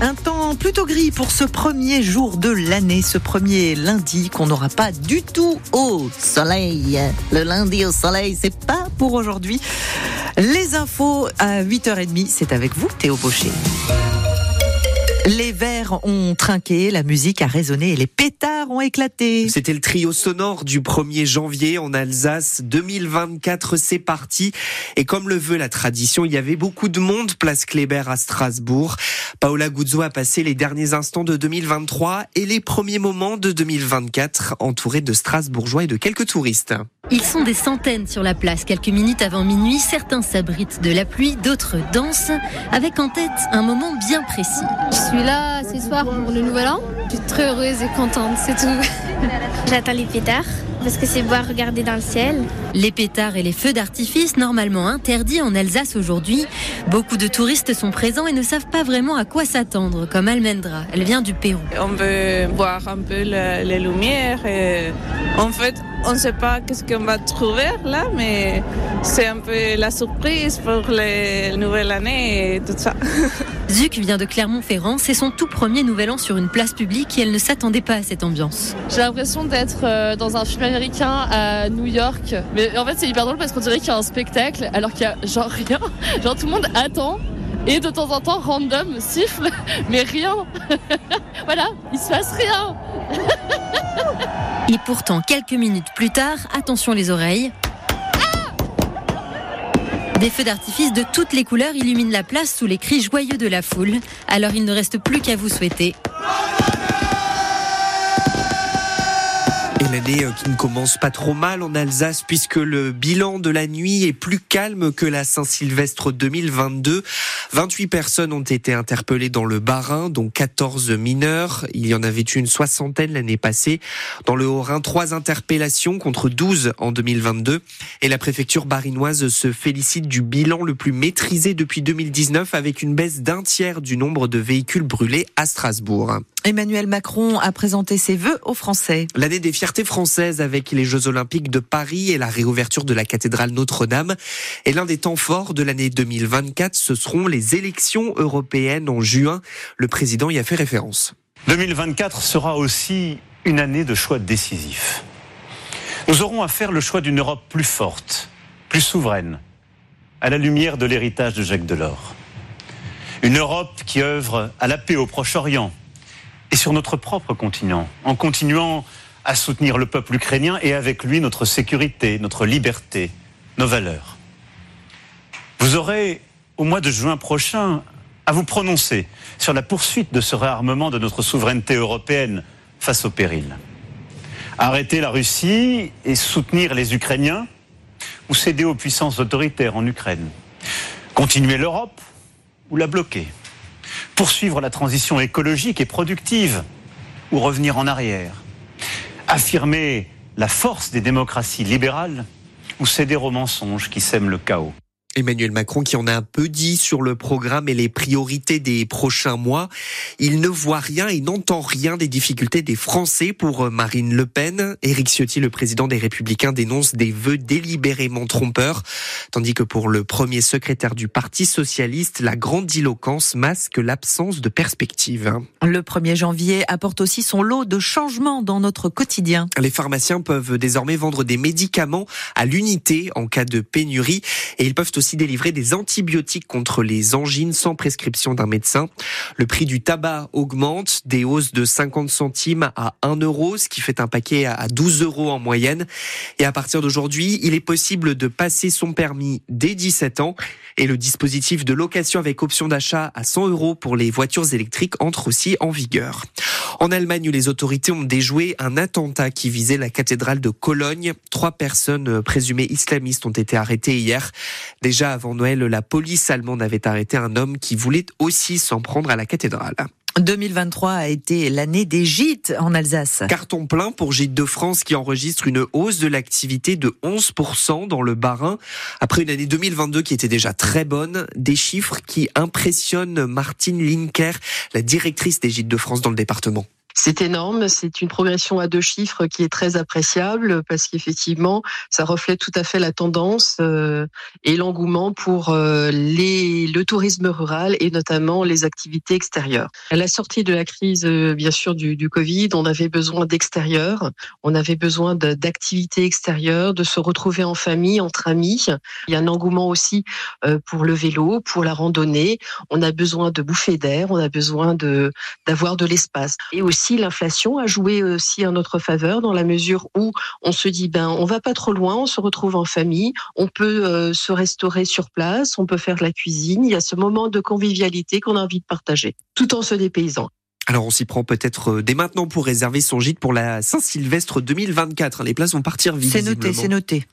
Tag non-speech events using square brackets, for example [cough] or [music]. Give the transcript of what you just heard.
Un temps plutôt gris pour ce premier jour de l'année, ce premier lundi qu'on n'aura pas du tout au soleil. Le lundi au soleil, c'est pas pour aujourd'hui. Les infos à 8h30, c'est avec vous Théo Baucher. Les verres ont trinqué, la musique a résonné et les pétards ont éclaté. C'était le trio sonore du 1er janvier en Alsace 2024, c'est parti. Et comme le veut la tradition, il y avait beaucoup de monde place Kléber à Strasbourg. Paola Guzzo a passé les derniers instants de 2023 et les premiers moments de 2024 entourés de Strasbourgeois et de quelques touristes. Ils sont des centaines sur la place quelques minutes avant minuit. Certains s'abritent de la pluie, d'autres dansent avec en tête un moment bien précis. Je suis là ce soir pour le nouvel an. Je suis très heureuse et contente, c'est tout. [laughs] J'attends les pétards parce que c'est beau à regarder dans le ciel. Les pétards et les feux d'artifice, normalement interdits en Alsace aujourd'hui. Beaucoup de touristes sont présents et ne savent pas vraiment à quoi s'attendre, comme Almendra. Elle vient du Pérou. On veut voir un peu les lumières et en fait, on ne sait pas qu'est-ce qu'on va trouver là, mais c'est un peu la surprise pour la nouvelle année et tout ça. [laughs] Zuc vient de Clermont-Ferrand, c'est son tout premier nouvel an sur une place publique et elle ne s'attendait pas à cette ambiance. J'ai l'impression d'être euh, dans un film américain à New York, mais en fait c'est hyper drôle parce qu'on dirait qu'il y a un spectacle alors qu'il y a genre rien, [laughs] genre tout le monde attend et de temps en temps random siffle, [laughs] mais rien. voilà, il se passe rien. Et pourtant quelques minutes plus tard, attention les oreilles. Des feux d'artifice de toutes les couleurs illuminent la place sous les cris joyeux de la foule. Alors il ne reste plus qu'à vous souhaiter l'année euh, qui ne commence pas trop mal en Alsace puisque le bilan de la nuit est plus calme que la Saint-Sylvestre 2022. 28 personnes ont été interpellées dans le Bas-Rhin, dont 14 mineurs. Il y en avait eu une soixantaine l'année passée. Dans le Haut-Rhin, trois interpellations contre 12 en 2022. Et la préfecture barinoise se félicite du bilan le plus maîtrisé depuis 2019 avec une baisse d'un tiers du nombre de véhicules brûlés à Strasbourg. Emmanuel Macron a présenté ses vœux aux Français. L'année des fiertés françaises avec les Jeux Olympiques de Paris et la réouverture de la cathédrale Notre-Dame. Et l'un des temps forts de l'année 2024, ce seront les élections européennes en juin. Le président y a fait référence. 2024 sera aussi une année de choix décisifs. Nous aurons à faire le choix d'une Europe plus forte, plus souveraine, à la lumière de l'héritage de Jacques Delors. Une Europe qui œuvre à la paix au Proche-Orient, et sur notre propre continent, en continuant à soutenir le peuple ukrainien et avec lui notre sécurité, notre liberté, nos valeurs. Vous aurez, au mois de juin prochain, à vous prononcer sur la poursuite de ce réarmement de notre souveraineté européenne face au péril. Arrêter la Russie et soutenir les Ukrainiens ou céder aux puissances autoritaires en Ukraine. Continuer l'Europe ou la bloquer poursuivre la transition écologique et productive ou revenir en arrière, affirmer la force des démocraties libérales ou céder aux mensonges qui sèment le chaos. Emmanuel Macron qui en a un peu dit sur le programme et les priorités des prochains mois. Il ne voit rien et n'entend rien des difficultés des Français pour euh, Marine Le Pen. Éric Ciotti, le président des Républicains, dénonce des vœux délibérément trompeurs, tandis que pour le premier secrétaire du Parti socialiste, la grandiloquence masque l'absence de perspective. Le 1er janvier apporte aussi son lot de changements dans notre quotidien. Les pharmaciens peuvent désormais vendre des médicaments à l'unité en cas de pénurie et ils peuvent aussi délivrer des antibiotiques contre les angines sans prescription d'un médecin. Le prix du tabac augmente, des hausses de 50 centimes à 1 euro, ce qui fait un paquet à 12 euros en moyenne. Et à partir d'aujourd'hui, il est possible de passer son permis dès 17 ans. Et le dispositif de location avec option d'achat à 100 euros pour les voitures électriques entre aussi en vigueur. En Allemagne, les autorités ont déjoué un attentat qui visait la cathédrale de Cologne. Trois personnes présumées islamistes ont été arrêtées hier. Déjà avant Noël, la police allemande avait arrêté un homme qui voulait aussi s'en prendre à la cathédrale. 2023 a été l'année des gîtes en Alsace. Carton plein pour Gîtes de France qui enregistre une hausse de l'activité de 11% dans le Bas-Rhin. Après une année 2022 qui était déjà très bonne, des chiffres qui impressionnent Martine Linker, la directrice des Gîtes de France dans le département. C'est énorme, c'est une progression à deux chiffres qui est très appréciable parce qu'effectivement, ça reflète tout à fait la tendance euh, et l'engouement pour euh, les, le tourisme rural et notamment les activités extérieures. À la sortie de la crise, euh, bien sûr, du, du Covid, on avait besoin d'extérieur, on avait besoin d'activités extérieures, de se retrouver en famille, entre amis. Il y a un engouement aussi pour le vélo, pour la randonnée. On a besoin de bouffer d'air, on a besoin de d'avoir de l'espace et aussi l'inflation a joué aussi en notre faveur dans la mesure où on se dit ben on va pas trop loin, on se retrouve en famille, on peut euh, se restaurer sur place, on peut faire de la cuisine. Il y a ce moment de convivialité qu'on a envie de partager, tout en se dépaysant. Alors on s'y prend peut-être euh, dès maintenant pour réserver son gîte pour la Saint-Sylvestre 2024. Les places vont partir vite. C'est noté, c'est noté.